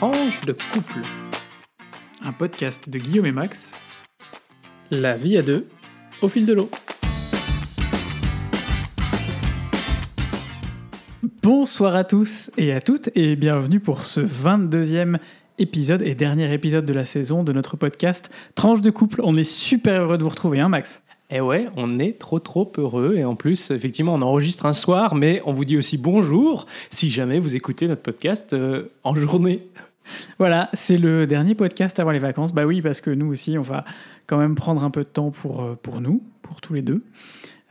Tranche de couple. Un podcast de Guillaume et Max. La vie à deux, au fil de l'eau. Bonsoir à tous et à toutes et bienvenue pour ce 22e épisode et dernier épisode de la saison de notre podcast Tranche de couple. On est super heureux de vous retrouver, hein Max? Eh ouais, on est trop trop heureux et en plus, effectivement, on enregistre un soir, mais on vous dit aussi bonjour si jamais vous écoutez notre podcast euh, en journée. Voilà, c'est le dernier podcast avant les vacances. Bah oui, parce que nous aussi, on va quand même prendre un peu de temps pour, euh, pour nous, pour tous les deux.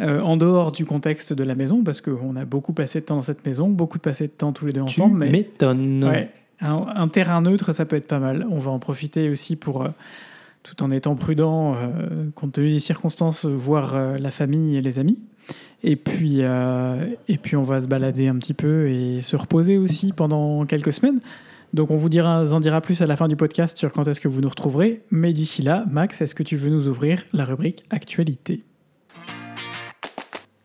Euh, en dehors du contexte de la maison, parce qu'on a beaucoup passé de temps dans cette maison, beaucoup passé de temps tous les deux ensemble. tu mais m'étonnes. Ouais, un, un terrain neutre, ça peut être pas mal. On va en profiter aussi pour, euh, tout en étant prudent, euh, compte tenu des circonstances, voir la famille et les amis. Et puis, et puis, on va se balader un petit peu et se reposer aussi pendant quelques semaines. Donc, on vous dira, en dira plus à la fin du podcast sur quand est-ce que vous nous retrouverez. Mais d'ici là, Max, est-ce que tu veux nous ouvrir la rubrique actualité?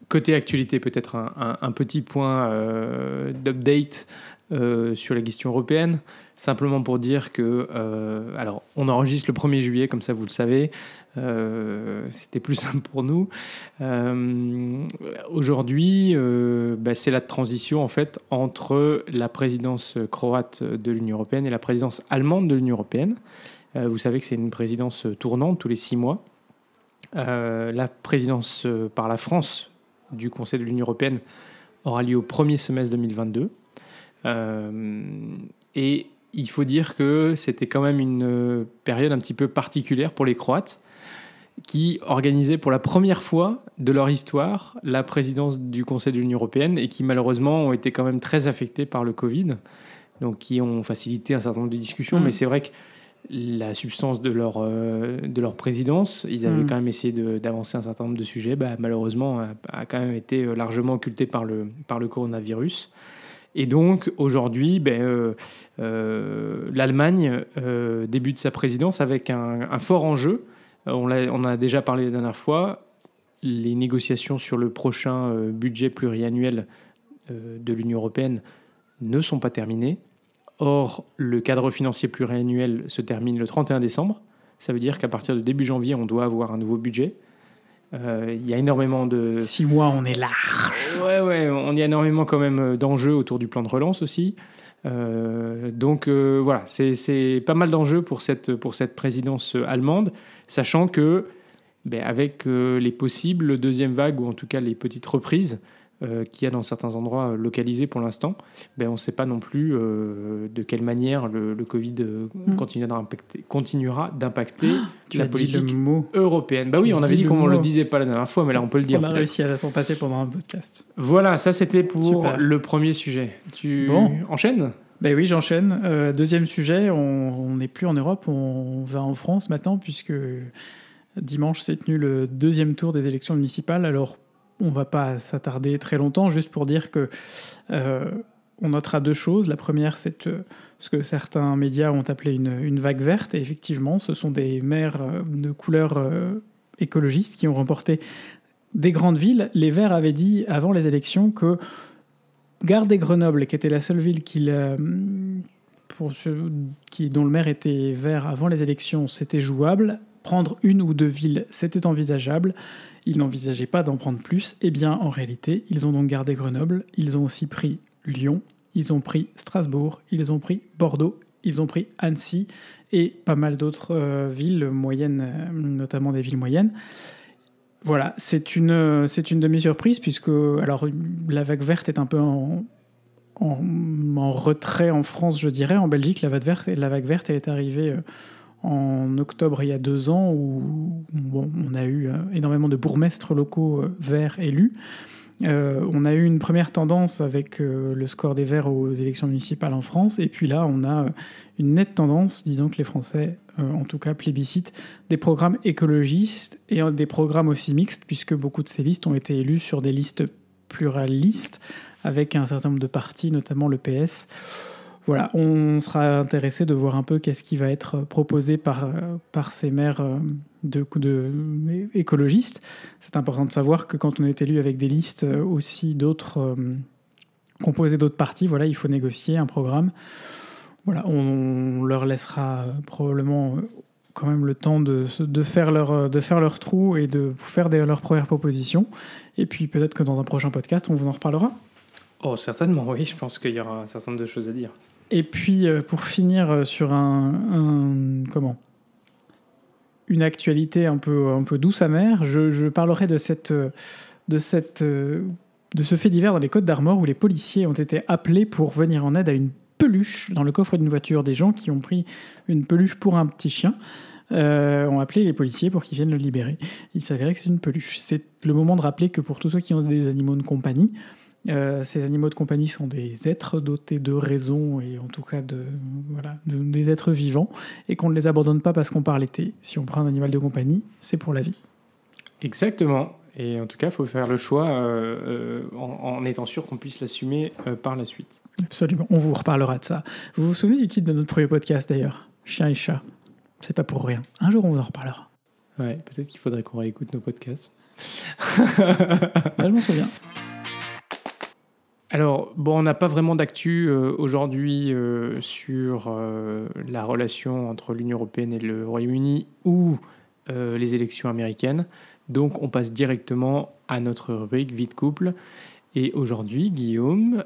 Côté actualité, peut-être un, petit point euh, d'update euh, sur la question européenne. Simplement pour dire que, euh, alors, on enregistre le 1er juillet, comme ça vous le savez. Euh, C'était plus simple pour nous. Euh, Aujourd'hui, bah, c'est la transition en fait entre la présidence croate de l'Union européenne et la présidence allemande de l'Union européenne. Vous savez que c'est une présidence tournante tous les six mois. La présidence par la France du Conseil de l'Union européenne aura lieu au premier semestre 2022. Euh, et il faut dire que c'était quand même une euh, période un petit peu particulière pour les Croates, qui organisaient pour la première fois de leur histoire la présidence du Conseil de l'Union européenne et qui malheureusement ont été quand même très affectés par le Covid, donc qui ont facilité un certain nombre de discussions. Mm. Mais c'est vrai que la substance de leur, euh, de leur présidence, ils avaient Mm. quand même essayé d'avancer un certain nombre de sujets, bah, malheureusement a, a quand même été euh, largement occulté par le, par le coronavirus. Et donc aujourd'hui, ben, euh, euh, l'Allemagne euh, débute sa présidence avec un, fort enjeu. On, en a déjà parlé la dernière fois. Les négociations sur le prochain budget pluriannuel de l'Union européenne ne sont pas terminées. Or, le cadre financier pluriannuel se termine le 31 décembre. Ça veut dire qu'à partir de début janvier, on doit avoir un nouveau budget. Il y a énormément de, Six mois, on est là. Ouais, on y a énormément quand même euh, d'enjeux autour du plan de relance aussi. Euh, donc euh, voilà, c'est pas mal d'enjeux pour cette, pour présidence allemande, sachant que ben, avec les possibles deuxième vagues, ou en tout cas les petites reprises euh, qu'il y a dans certains endroits euh, localisés pour l'instant, ben, on ne sait pas non plus euh, de quelle manière le, le Covid euh, Mm. continuera d'impacter- Tu la le politique mot. européenne. Bah oui, on avait dit le qu'on le mot. disait pas la dernière fois, mais là on peut le dire. On a réussi à la s'en passer pendant un podcast. Voilà, ça c'était pour Super. le premier sujet. Tu Bon. enchaînes? Ben oui, j'enchaîne. Euh, deuxième sujet, on on n'est plus en Europe, on va en France maintenant, puisque dimanche s'est tenu le deuxième tour des élections municipales. Alors, on va pas s'attarder très longtemps, juste pour dire que euh, on notera deux choses. La première, c'est euh, ce que certains médias ont appelé une, une vague verte. Et effectivement, ce sont des maires euh, de couleur euh, écologiste qui ont remporté des grandes villes. Les Verts avaient dit avant les élections que Gardez Grenoble, qui était la seule ville qui, qui, dont le maire était vert avant les élections, c'était jouable. Prendre une ou deux villes, c'était envisageable. Ils n'envisageaient pas d'en prendre plus. Eh bien, en réalité, ils ont donc gardé Grenoble. Ils ont aussi pris Lyon. Ils ont pris Strasbourg. Ils ont pris Bordeaux. Ils ont pris Annecy et pas mal d'autres euh, villes moyennes, euh, notamment des villes moyennes. Voilà, c'est une, euh, c'est une demi-surprise puisque alors, la vague verte est un peu en, en, retrait en France, je dirais. En Belgique, la vague verte, la vague verte est arrivée en octobre il y a deux ans où on a eu euh, énormément de bourgmestres locaux euh, verts élus. Euh, on a eu une première tendance avec le score des Verts aux élections municipales en France, et puis là, on a une nette tendance, disons que les Français, en tout cas, plébiscitent des programmes écologistes et des programmes aussi mixtes, puisque beaucoup de ces listes ont été élues sur des listes pluralistes, avec un certain nombre de partis, notamment le PS. Voilà, on sera intéressé de voir un peu qu'est-ce qui va être proposé par, euh, par ces maires euh, écologistes. C'est important de savoir que quand on est élu avec des listes euh, aussi d'autres, euh, composées d'autres partis, voilà, il faut négocier un programme. voilà, on leur laissera probablement quand même le temps de, de, faire, leur, de faire trou et de faire leurs premières propositions. Et puis peut-être que dans un prochain podcast, on vous en reparlera. Oh, certainement, oui, je pense qu'il y aura un certain nombre de choses à dire. Et puis, pour finir sur un, comment? Une actualité un peu, un peu douce amère, je, je parlerai de, cette, de, cette, de ce fait divers dans les Côtes d'Armor où les policiers ont été appelés pour venir en aide à une peluche dans le coffre d'une voiture. Des gens qui ont pris une peluche pour un petit chien euh, ont appelé les policiers pour qu'ils viennent le libérer. Il s'avérait que c'est une peluche. C'est le moment de rappeler que pour tous ceux qui ont des animaux de compagnie, euh, ces animaux de compagnie sont des êtres dotés de raison et en tout cas de, voilà, des êtres vivants et qu'on ne les abandonne pas parce qu'on part l'été. Si on prend un animal de compagnie, c'est pour la vie. Exactement. Et en tout cas, il faut faire le choix euh, en, en, étant sûr qu'on puisse l'assumer par la suite. Absolument. On vous reparlera de ça. Vous vous souvenez du titre de notre premier podcast d'ailleurs? Chien et chat. C'est pas pour rien. Un jour, on vous en reparlera. Ouais, peut-être qu'il faudrait qu'on réécoute nos podcasts. je m'en souviens. Alors, on n'a pas vraiment d'actu euh, aujourd'hui euh, sur euh, la relation entre l'Union européenne et le Royaume-Uni ou les élections américaines. Donc, on passe directement à notre rubrique Vite Couple. Et aujourd'hui, Guillaume,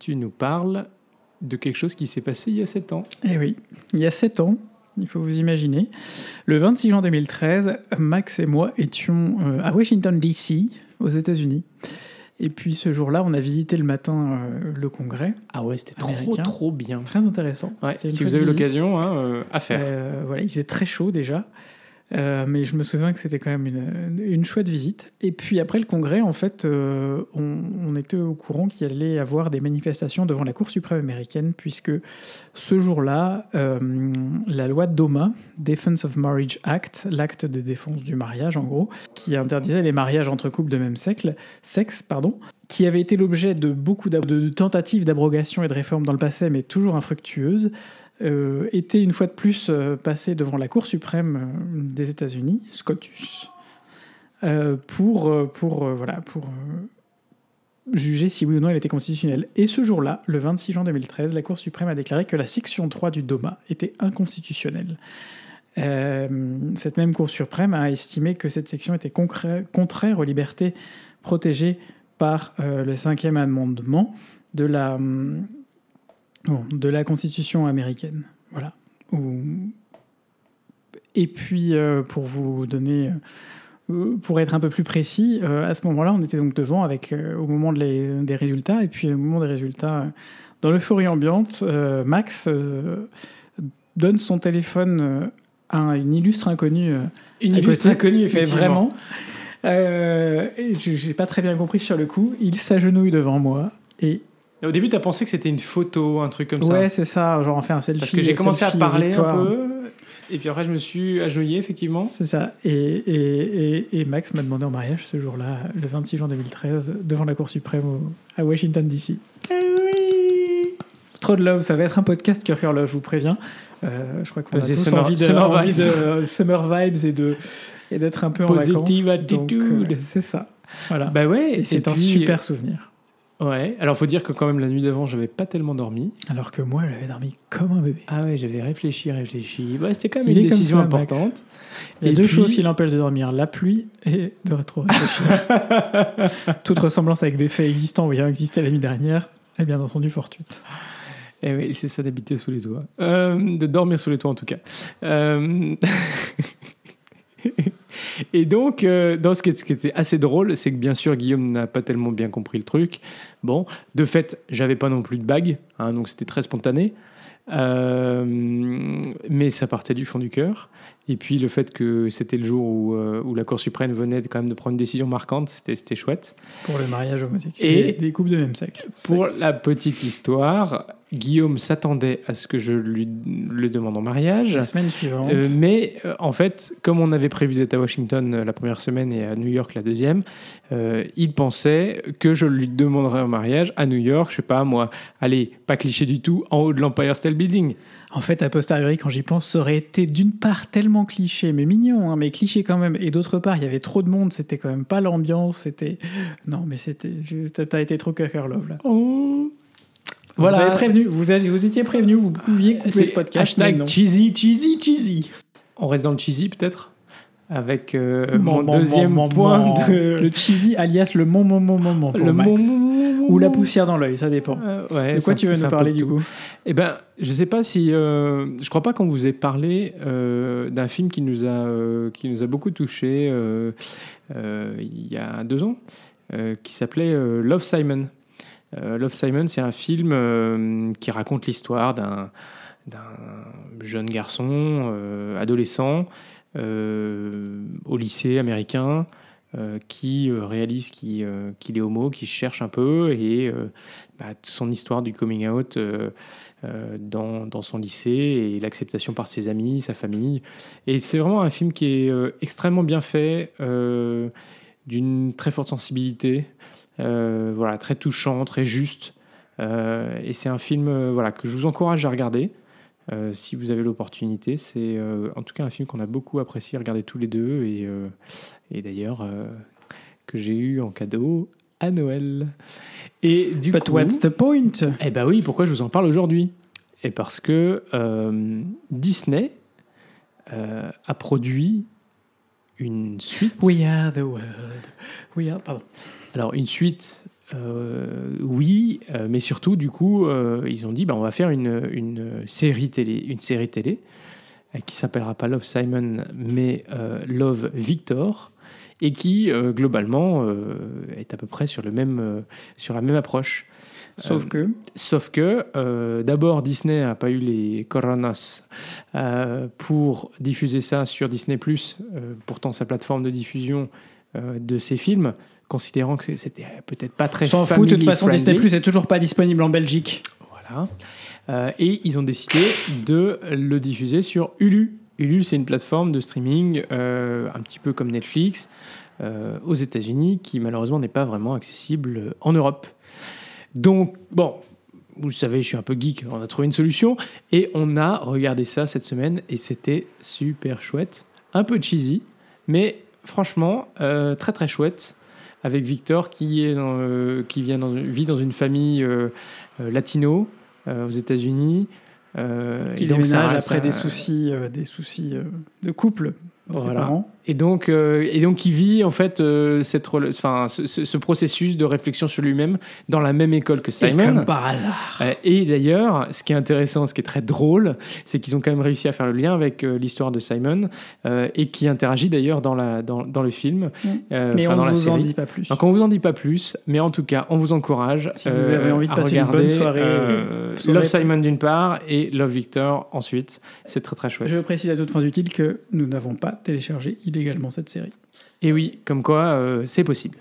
tu nous parles de quelque chose qui s'est passé il y a 7 ans. Eh oui, il y a 7 ans, il faut vous imaginer. Le 26 juin 2013, Max et moi étions à Washington, D.C., aux États-Unis. Et puis ce jour-là, on a visité le matin euh, le congrès. Ah ouais, c'était trop, trop bien. Très intéressant. si vous avez l'occasion, hein, euh, à faire. Euh, voilà, il faisait très chaud déjà. Euh, mais je me souviens que c'était quand même une, une, chouette visite. Et puis après le congrès, en fait, euh, on, était au courant qu'il allait y avoir des manifestations devant la Cour suprême américaine, puisque ce jour-là, euh, la loi DOMA, Defense of Marriage Act, l'acte de défense du mariage en gros, qui interdisait les mariages entre couples de même sexe, pardon, qui avait été l'objet de beaucoup de tentatives d'abrogation et de réforme dans le passé, mais toujours infructueuses, euh, était une fois de plus euh, passé devant la Cour suprême euh, des États-Unis, SCOTUS, pour, pour, voilà, pour juger si oui ou non elle était constitutionnelle. Et ce jour-là, le 26 juin 2013, la Cour suprême a déclaré que la section 3 du DOMA était inconstitutionnelle. cette même Cour suprême a estimé que cette section était contraire aux libertés protégées par le cinquième amendement de la, de la Constitution américaine. Voilà. Et puis, euh, pour vous donner, euh, pour être un peu plus précis, euh, à ce moment-là, on était donc devant avec, au moment des résultats, et puis au moment des résultats, dans l'euphorie ambiante, Max donne son téléphone à une illustre inconnue. Une illustre inconnue, effectivement. Mais vraiment. je n'ai pas très bien compris sur le coup. Il s'agenouille devant moi et au début, tu as pensé que c'était une photo, un truc comme ça. Ouais, c'est ça, genre on fait un selfie. Parce que j'ai commencé à parler un peu, et puis après je me suis agenouillé, effectivement. C'est ça, et, et, et, Max m'a demandé en mariage ce jour-là, le 26 juin 2013, devant la Cour suprême à Washington, D.C. Eh oui Trop de love, ça va être un podcast cœur cœur love, je vous préviens. Euh, je crois qu'on a tous summer, envie de, summer, envie de euh, summer vibes et de et d'être un peu Positive en vacances. attitude. Euh, c'est ça. Voilà. Bah ouais. Et c'est un super souvenir. Ouais, alors faut dire que quand même la nuit d'avant, j'avais pas tellement dormi. Alors que moi, j'avais dormi comme un bébé. Ah ouais, j'avais réfléchi, réfléchi. Ouais, c'était quand même une décision importante. Il y a deux choses qui l'empêchent de dormir la pluie et de réfléchir. Toute ressemblance avec des faits existants ou ayant existé la nuit dernière est bien entendu fortuite. Et eh oui, c'est ça d'habiter sous les toits. Euh, de dormir sous les toits en tout cas. Euh... Et donc, euh, dans ce qui, était assez drôle, c'est que bien sûr, Guillaume n'a pas tellement bien compris le truc. Bon, de fait, j'avais pas non plus de bague, hein, donc c'était très spontané. Euh, mais ça partait du fond du cœur. Et puis le fait que c'était le jour où, euh, où, la Cour suprême venait quand même de prendre une décision marquante, c'était chouette. Pour le mariage homosexuel. Et des couples de même sexe. Pour la petite histoire, Guillaume s'attendait à ce que je lui le demande en mariage. La semaine suivante. Euh, mais euh, en fait, comme on avait prévu d'être à Washington euh, la première semaine et à New York la deuxième, il pensait que je lui demanderais en mariage à New York, je sais pas moi, allez, pas cliché du tout, en haut de l'Empire State Building. En fait, a posteriori, quand j'y pense, ça aurait été d'une part tellement cliché, mais mignon, hein, mais cliché quand même. Et d'autre part, il y avait trop de monde, c'était quand même pas l'ambiance, c'était. Non, mais c'était. T'as été trop cœur love là. Oh Voilà. Vous avez prévenu, vous, avez, vous étiez prévenu, vous pouviez couper ce podcast. Hashtag cheesy, cheesy, cheesy. On reste dans le cheesy peut-être? Avec euh, mon, deuxième point de... Le cheesy alias le mon mon mon mon le Max. Ou la poussière dans l'œil, ça dépend. Euh, de quoi tu veux nous parler du coup? Eh ben, je sais pas si... Euh, je crois pas qu'on vous ait parlé d'un film qui nous, a, qui nous a beaucoup touché il y a deux ans, qui s'appelait Love Simon. Love Simon, c'est un film qui raconte l'histoire d'un jeune garçon, adolescent, euh, au lycée américain euh, qui euh, réalise qu'il est homo, qui cherche un peu et bah, son histoire du coming out dans, dans, son lycée et l'acceptation par ses amis, sa famille. Et c'est vraiment un film qui est extrêmement bien fait, d'une très forte sensibilité, voilà, très touchant, très juste. et c'est un film voilà, que je vous encourage à regarder. Euh, si vous avez l'opportunité, c'est euh, en tout cas un film qu'on a beaucoup apprécié regarder tous les deux et, euh, et d'ailleurs que j'ai eu en cadeau à Noël. Et du But what's the point? Eh ben oui, pourquoi je vous en parle aujourd'hui? Et parce que Disney a produit une suite. We are the world. We are, pardon. Alors une suite euh, oui, euh, mais surtout, du coup, euh, ils ont dit bah, on va faire une, une, série télé, une série télé qui s'appellera pas Love Simon, mais Love Victor, et qui globalement est à peu près sur, le même, sur la même approche. Sauf que Sauf que, d'abord, Disney n'a pas eu les coronas pour diffuser ça sur Disney, pourtant sa plateforme de diffusion de ses films considérant que c'était peut-être pas très S'en fout, de toute façon, Disney Plus est toujours pas disponible en Belgique. Voilà. Euh, et ils ont décidé de le diffuser sur Hulu. Hulu, c'est une plateforme de streaming euh, un petit peu comme Netflix euh, aux États-Unis, qui malheureusement n'est pas vraiment accessible en Europe. Donc, bon, vous savez, je suis un peu geek, on a trouvé une solution et on a regardé ça cette semaine et c'était super chouette. Un peu cheesy, mais franchement, très très chouette avec Victor qui, est euh, qui vient dans, vit dans une famille euh, euh, latino aux États-Unis. qui déménage après des soucis, des soucis de couple voilà. Et donc, euh, et donc, il vit en fait euh, cette, enfin, ce, processus de réflexion sur lui-même dans la même école que Simon. Et comme par hasard. Euh, et d'ailleurs, ce qui est intéressant, ce qui est très drôle, c'est qu'ils ont quand même réussi à faire le lien avec l'histoire de Simon et qui interagit d'ailleurs dans, la, dans, dans le film. Mm. mais on ne vous en dit pas plus. Donc, on vous en dit pas plus, mais en tout cas, on vous encourage si vous avez envie de passer une bonne soirée, Love Simon d'une part et Love Victor ensuite. C'est très très chouette. Je précise à toute fin utile que nous n'avons pas télécharger illégalement cette série. Et oui, comme quoi euh, c'est possible.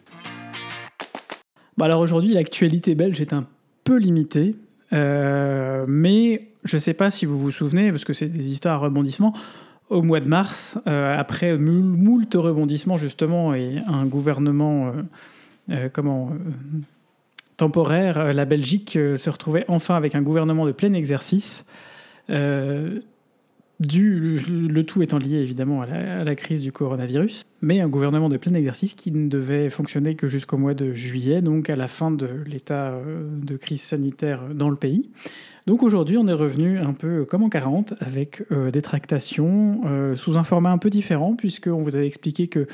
Bah alors aujourd'hui, l'actualité belge est un peu limitée, euh, mais je ne sais pas si vous vous souvenez, parce que c'est des histoires à rebondissement, au mois de mars, euh, après moult rebondissements justement et un gouvernement comment, temporaire, la Belgique se retrouvait enfin avec un gouvernement de plein exercice le tout étant lié évidemment à la, crise du coronavirus, mais un gouvernement de plein exercice qui ne devait fonctionner que jusqu'au mois de juillet, donc à la fin de l'état euh, de crise sanitaire dans le pays. Donc aujourd'hui, on est revenu un peu comme en 40 avec euh, des tractations euh, sous un format un peu différent, puisqu'on vous avait expliqué que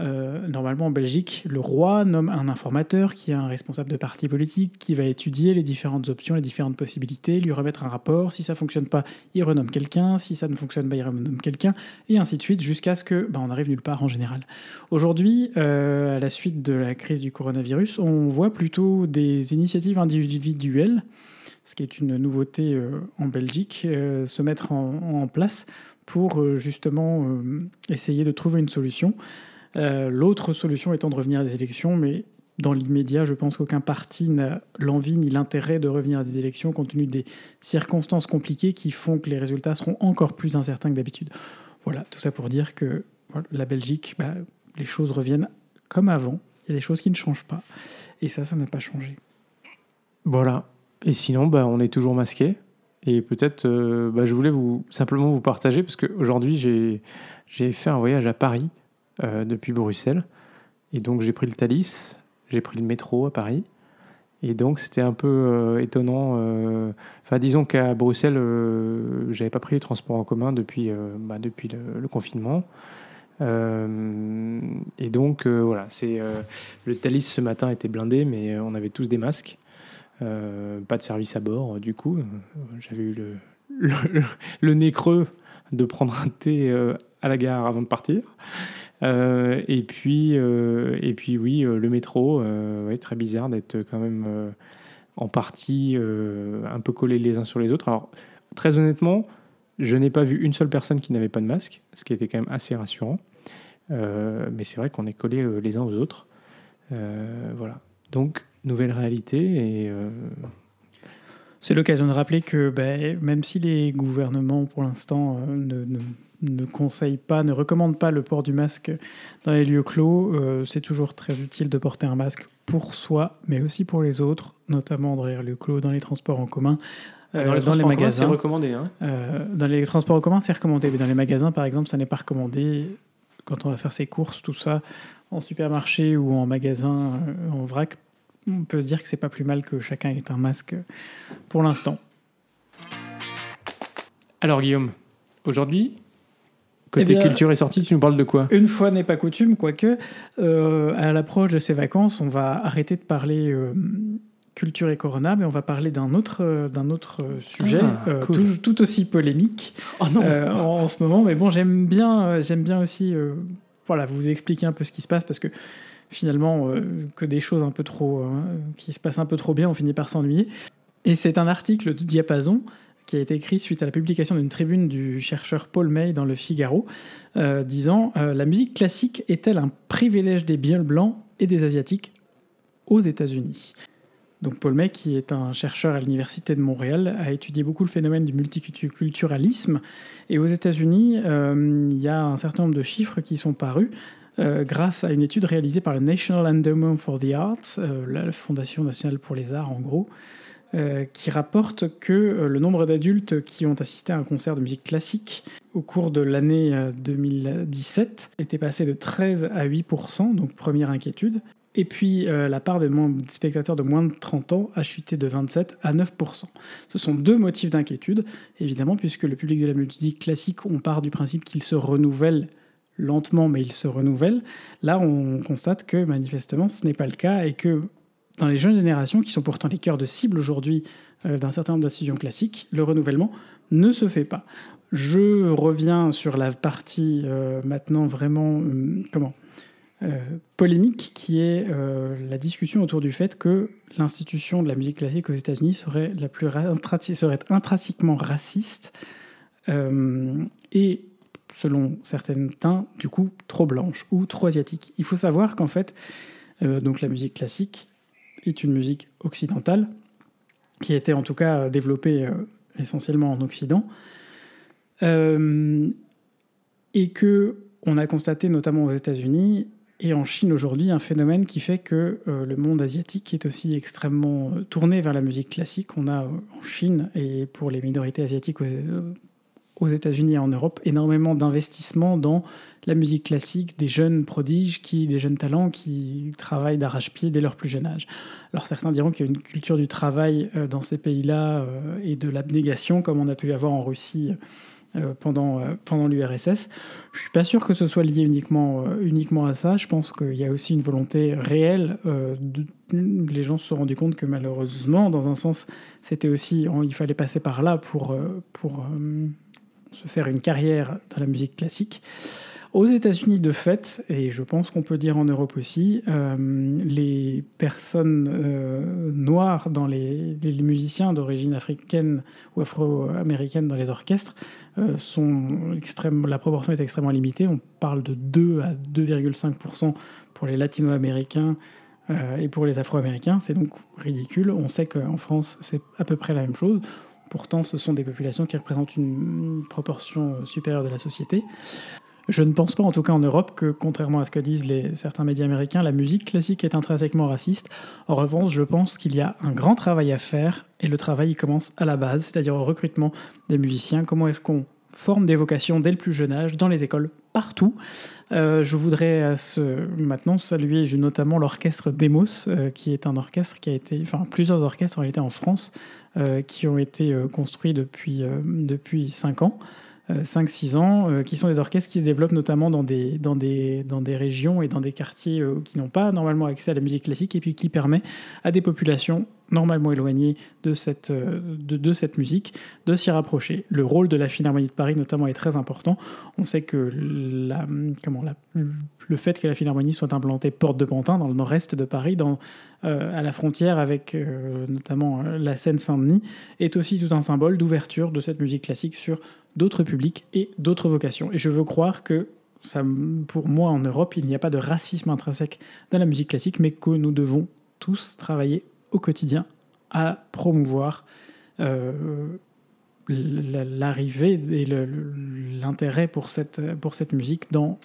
euh, normalement, en Belgique, le roi nomme un informateur qui est un responsable de parti politique qui va étudier les différentes options, les différentes possibilités, lui remettre un rapport. Si ça fonctionne pas, il renomme quelqu'un. Si ça ne fonctionne pas, il renomme quelqu'un, et ainsi de suite, jusqu'à ce que, bah, on arrive nulle part en général. Aujourd'hui, euh, à la suite de la crise du coronavirus, on voit plutôt des initiatives individuelles, ce qui est une nouveauté euh, en Belgique, se mettre en place pour justement essayer de trouver une solution. Euh, l'autre solution étant de revenir à des élections, mais dans l'immédiat, je pense qu'aucun parti n'a l'envie ni l'intérêt de revenir à des élections compte tenu des circonstances compliquées qui font que les résultats seront encore plus incertains que d'habitude. Voilà, tout ça pour dire que la Belgique, bah, les choses reviennent comme avant. Il y a des choses qui ne changent pas. Et ça, ça n'a pas changé. Voilà. Et sinon, bah, on est toujours masqué. Et peut-être, euh, bah, je voulais vous, simplement vous partager, parce qu'aujourd'hui, j'ai fait un voyage à Paris euh, depuis Bruxelles. Et donc j'ai pris le Thalys, j'ai pris le métro à Paris. Et donc, c'était un peu étonnant. Enfin, disons qu'à Bruxelles, j'avais pas pris les transports en commun depuis, bah, depuis le, confinement. et donc, voilà, c'est le Thalys ce matin était blindé, mais on avait tous des masques. pas de service à bord, du coup. J'avais eu le, le, nez creux de prendre un thé à la gare avant de partir. Euh, et, puis, euh, et puis, oui, euh, le métro, très bizarre d'être quand même en partie un peu collés les uns sur les autres. Alors, très honnêtement, je n'ai pas vu une seule personne qui n'avait pas de masque, ce qui était quand même assez rassurant. mais c'est vrai qu'on est collés les uns aux autres. voilà. Donc, nouvelle réalité et. C'est l'occasion de rappeler que ben, même si les gouvernements, pour l'instant, ne conseille pas, ne recommande pas le port du masque dans les lieux clos. Euh, c'est toujours très utile de porter un masque pour soi, mais aussi pour les autres, notamment dans les lieux clos, dans les transports en commun. Euh, dans les, dans les magasins, c'est recommandé. Hein. Euh, dans les transports en commun, c'est recommandé, mais dans les magasins, par exemple, ça n'est pas recommandé. Quand on va faire ses courses, tout ça, en supermarché ou en magasin, en vrac, on peut se dire que c'est pas plus mal que chacun ait un masque pour l'instant. Alors Guillaume, aujourd'hui, Côté eh culture est sorti, tu nous parles de quoi? Une fois n'est pas coutume, quoique, euh, à l'approche de ces vacances, on va arrêter de parler euh, culture et corona, mais on va parler d'un autre, euh, d'un autre sujet, ah, tout, aussi polémique oh non. en, ce moment. Mais bon, j'aime bien, j'aime bien aussi voilà, vous expliquer un peu ce qui se passe, parce que finalement, que des choses un peu trop, qui se passent un peu trop bien, on finit par s'ennuyer. Et c'est un article de Diapason qui a été écrit suite à la publication d'une tribune du chercheur Paul May dans le Figaro, euh, disant euh, La musique classique est-elle un privilège des biens blancs et des asiatiques aux États-Unis? Donc Paul May, qui est un chercheur à l'Université de Montréal, a étudié beaucoup le phénomène du multiculturalisme. Et aux États-Unis, euh, il y a un certain nombre de chiffres qui sont parus. grâce à une étude réalisée par le National Endowment for the Arts, la Fondation nationale pour les arts en gros, euh, qui rapporte que euh, le nombre d'adultes qui ont assisté à un concert de musique classique au cours de l'année 2017 euh, était passé de 13 à 8%, donc première inquiétude. Et puis la part des spectateurs de moins de 30 ans a chuté de 27 à 9%. Ce sont deux motifs d'inquiétude, évidemment, puisque le public de la musique classique, on part du principe qu'il se renouvelle lentement, mais il se renouvelle. Là, on constate que manifestement, ce n'est pas le cas et que dans les jeunes générations, qui sont pourtant les cœurs de cible aujourd'hui euh, d'un certain nombre d'institutions classiques, le renouvellement ne se fait pas. Je reviens sur la partie euh, maintenant vraiment euh, comment polémique, qui est la discussion autour du fait que l'institution de la musique classique aux États-Unis serait la plus intrinsèquement raciste et selon certaines teintes, du coup, trop blanche ou trop asiatique. Il faut savoir qu'en fait, donc la musique classique est une musique occidentale, qui a été en tout cas développée euh, essentiellement en Occident, euh, et que on a constaté notamment aux États-Unis et en Chine aujourd'hui un phénomène qui fait que euh, le monde asiatique est aussi extrêmement tourné vers la musique classique. On a en Chine et pour les minorités asiatiques aux États-Unis et en Europe énormément d'investissements dans la musique classique, des jeunes prodiges, des jeunes talents qui travaillent d'arrache-pied dès leur plus jeune âge. Alors certains diront qu'il y a une culture du travail euh, dans ces pays-là euh, et de l'abnégation, comme on a pu avoir en Russie euh, pendant, pendant l'URSS. Je ne suis pas sûr que ce soit lié uniquement, uniquement à ça. Je pense qu'il y a aussi une volonté réelle. Les gens se sont rendus compte que malheureusement, dans un sens, c'était aussi, il fallait passer par là pour, pour se faire une carrière dans la musique classique. Aux États-Unis, de fait, et je pense qu'on peut dire en Europe aussi, euh, les personnes euh, noires dans les, musiciens d'origine africaine ou afro-américaine dans les orchestres euh, sont extrême, la proportion est extrêmement limitée. On parle de 2 à 2,5% pour les latino-américains et pour les afro-américains. C'est donc ridicule. On sait qu'en France, c'est à peu près la même chose. Pourtant, ce sont des populations qui représentent une proportion supérieure de la société. Je ne pense pas, en tout cas en Europe, que contrairement à ce que disent les, certains médias américains, la musique classique est intrinsèquement raciste. En revanche, je pense qu'il y a un grand travail à faire et le travail il commence à la base, c'est-à-dire au recrutement des musiciens. Comment est-ce qu'on forme des vocations dès le plus jeune âge dans les écoles partout? je voudrais maintenant saluer notamment l'orchestre Demos, qui est un orchestre qui a été, enfin plusieurs orchestres en réalité en France, qui ont été construits depuis, depuis 5 ans. 5-6 ans, qui sont des orchestres qui se développent notamment dans des, dans des, dans des régions et dans des quartiers qui n'ont pas normalement accès à la musique classique et puis qui permet à des populations normalement éloigné de cette, euh, de cette musique, de s'y rapprocher. Le rôle de la Philharmonie de Paris notamment est très important. On sait que la, comment, la, le fait que la Philharmonie soit implantée porte de Pantin, dans le nord-est de Paris, euh, à la frontière avec euh, notamment la Seine-Saint-Denis, est aussi tout un symbole d'ouverture de cette musique classique sur d'autres publics et d'autres vocations. Et je veux croire que ça, pour moi, en Europe, il n'y a pas de racisme intrinsèque dans la musique classique, mais que nous devons tous travailler au quotidien à promouvoir euh, l'arrivée et l'intérêt pour cette, pour cette musique dans,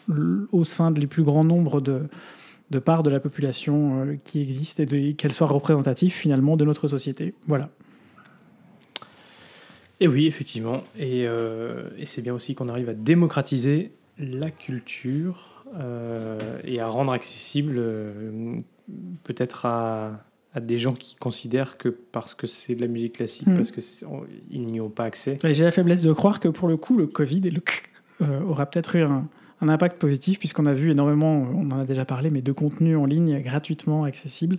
au sein des plus grands nombres de, de parts de la population euh, qui existe et qu'elle soit représentative finalement de notre société. Voilà. Et oui, effectivement. Et, euh, et c'est bien aussi qu'on arrive à démocratiser la culture et à rendre accessible peut-être à, à des gens qui considèrent que parce que c'est de la musique classique, hmm. parce qu'ils n'y ont pas accès. J'ai la faiblesse de croire que pour le coup, le Covid et le euh, aura peut-être eu un, impact positif, puisqu'on a vu énormément, on en a déjà parlé, mais de contenu en ligne gratuitement accessible.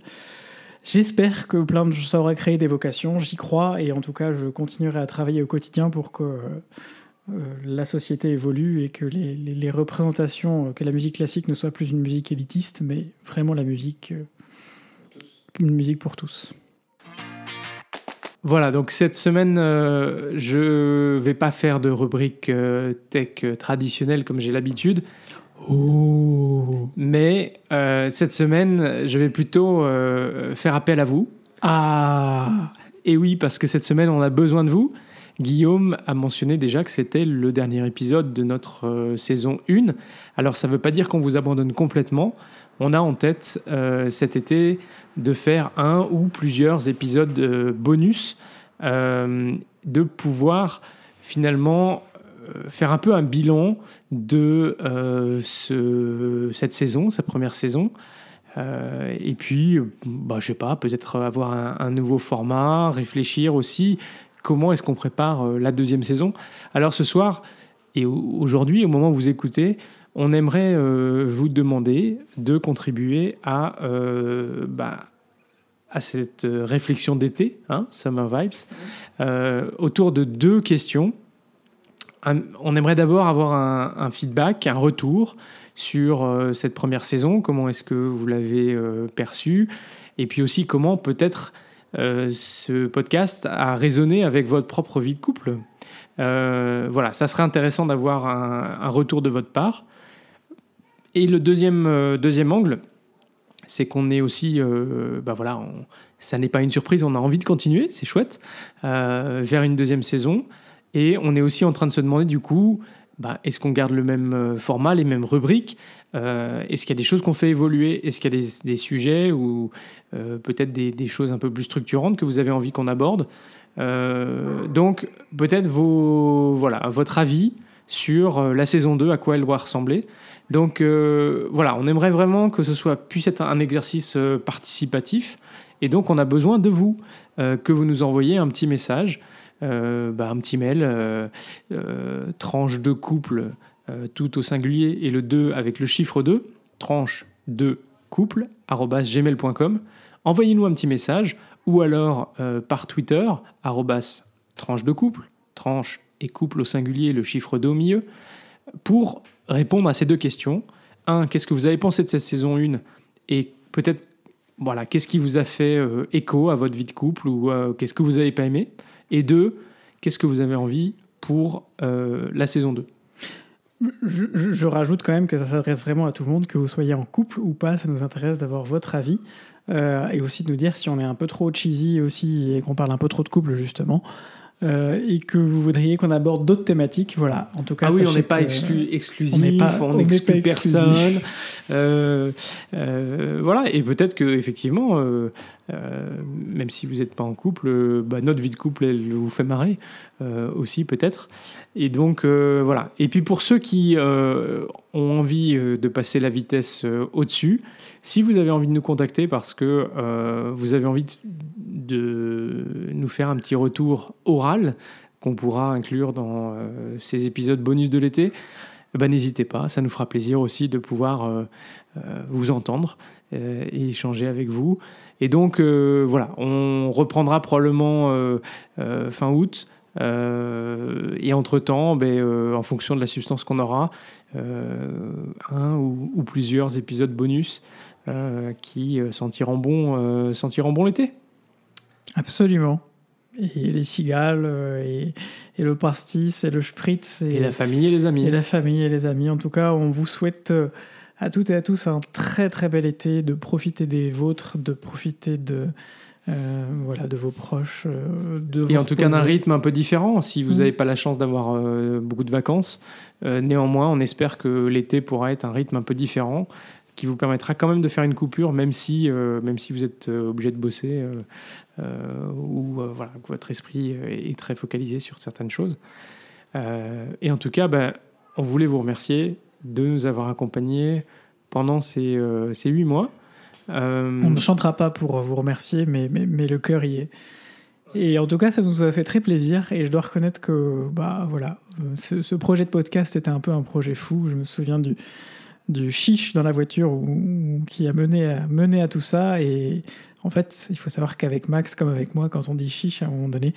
J'espère que plein de ça aura créé des vocations, j'y crois, et en tout cas, je continuerai à travailler au quotidien pour que euh, la société évolue et que les, les, représentations, que la musique classique ne soit plus une musique élitiste, mais vraiment la musique euh, une musique pour tous. Voilà, donc cette semaine, euh, je vais pas faire de rubrique euh, tech traditionnelle comme j'ai l'habitude. Oh. Mais euh, cette semaine, je vais plutôt faire appel à vous. Ah. Et oui, parce que cette semaine, on a besoin de vous. Guillaume a mentionné déjà que c'était le dernier épisode de notre saison 1. Alors ça ne veut pas dire qu'on vous abandonne complètement. On a en tête cet été de faire un ou plusieurs épisodes euh, bonus, euh, de pouvoir finalement euh, faire un peu un bilan de ce, cette saison, sa première saison. et puis, bah, je sais pas, peut-être avoir un, nouveau format, réfléchir aussi comment est-ce qu'on prépare la deuxième saison. Alors ce soir et aujourd'hui, au moment où vous écoutez, on aimerait euh, vous demander de contribuer à, euh, bah, à cette réflexion d'été, hein, Summer Vibes, euh, autour de deux questions. on aimerait d'abord avoir un, feedback, un retour sur cette première saison, comment est-ce que vous l'avez perçu, et puis aussi comment peut-être ce podcast a résonné avec votre propre vie de couple. voilà, ça serait intéressant d'avoir un, retour de votre part. Et le deuxième, euh, deuxième angle, c'est qu'on est aussi, euh, bah voilà, ça n'est pas une surprise, on a envie de continuer, c'est chouette, euh, vers une deuxième saison. Et on est aussi en train de se demander du coup, bah, est-ce qu'on garde le même format, les mêmes rubriques Est-ce qu'il y a des choses qu'on fait évoluer Est-ce qu'il y a des, sujets ou peut-être des, choses un peu plus structurantes que vous avez envie qu'on aborde Donc peut-être voilà, votre avis sur la saison 2, à quoi elle doit ressembler. Donc euh, voilà, on aimerait vraiment que ce soit puisse être un exercice euh, participatif. Et donc on a besoin de vous, euh, que vous nous envoyez un petit message, bah, un petit mail, tranche de couple, tout au singulier, et le 2 avec le chiffre 2, tranche de couple, gmail.com. Envoyez-nous un petit message, ou alors par Twitter, tranche de couple, tranche et couple au singulier, le chiffre 2 au milieu, pour répondre à ces deux questions. Un, qu'est-ce que vous avez pensé de cette saison 1 Et peut-être, voilà, qu'est-ce qui vous a fait euh, écho à votre vie de couple ou euh, qu'est-ce que vous n'avez pas aimé? Et deux, qu'est-ce que vous avez envie pour euh, la saison 2 je, rajoute quand même que ça s'adresse vraiment à tout le monde, que vous soyez en couple ou pas, ça nous intéresse d'avoir votre avis et aussi de nous dire si on est un peu trop cheesy aussi et qu'on parle un peu trop de couple justement. Euh, et que vous voudriez qu'on aborde d'autres thématiques, voilà. En tout cas, ah oui, on n'est pas exclu, exclusif, on n'exclut personne. Euh, euh, voilà, et peut-être que effectivement, euh, euh, même si vous n'êtes pas en couple, bah, notre vie de couple, elle vous fait marrer aussi peut-être. Et donc voilà. Et puis pour ceux qui ont envie euh, de passer la vitesse euh, au-dessus, si vous avez envie de nous contacter parce que euh, vous avez envie de, nous faire un petit retour oral qu'on pourra inclure dans ces épisodes bonus de l'été, eh ben, n'hésitez pas, ça nous fera plaisir aussi de pouvoir vous entendre et échanger avec vous. Et donc voilà, on reprendra probablement fin août. et entre-temps, ben, en fonction de la substance qu'on aura, un ou, ou plusieurs épisodes bonus euh, qui euh, sentiront bon, euh, sentiront bon l'été. Absolument. Et les cigales, euh, et, et le pastis, et le spritz, et, Et la famille et les amis. et la famille et les amis. En tout cas, on vous souhaite euh, à toutes et à tous un très très bel été, de profiter des vôtres, de profiter de, euh, voilà, de vos proches. euh, de Et en tout cas d'un rythme un peu différent. Si vous Mm. n'avez pas la chance d'avoir euh, beaucoup de vacances, néanmoins, on espère que l'été pourra être un rythme un peu différent, qui vous permettra quand même de faire une coupure, même si, même si vous êtes obligé de bosser ou voilà, que votre esprit est très focalisé sur certaines choses. Et en tout cas, ben, on voulait vous remercier de nous avoir accompagnés pendant ces, ces huit mois. Euh, On ne chantera pas pour vous remercier, mais, mais, mais le cœur y est. Et en tout cas, ça nous a fait très plaisir. Et je dois reconnaître que bah, voilà, ce, ce projet de podcast était un peu un projet fou. Je me souviens du, du chiche dans la voiture où- où- qui a mené à, mené à tout ça. Et en fait, il faut savoir qu'avec Max, comme avec moi, quand on dit chiche, à un moment donné,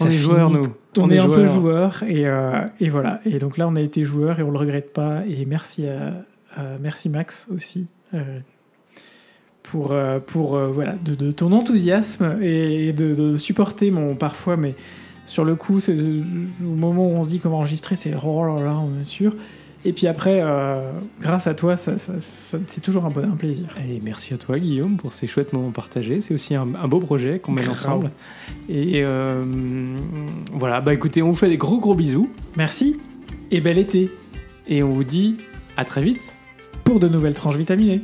on est joueurs, nous. On, est, un peu joueurs. joueur. Et, euh, et voilà. Et donc là, on a été joueur et on le regrette pas. Et merci, à, à- merci Max aussi. euh, pour, euh, pour euh, voilà, de, de ton enthousiasme et de, de supporter mon parfois, mais sur le coup, c'est euh, au moment où on se dit comment enregistrer, c'est oh là là, on est sûr. Et puis après, euh, grâce à toi, ça, ça- ça- c'est toujours un, bon, un plaisir. Et merci à toi, Guillaume, pour ces chouettes moments partagés. C'est aussi un, un beau projet qu'on mène ensemble. Et euh, voilà, bah écoutez, on vous fait des gros gros bisous. Merci et bel été Et on vous dit à très vite. pour de nouvelles tranches vitaminées.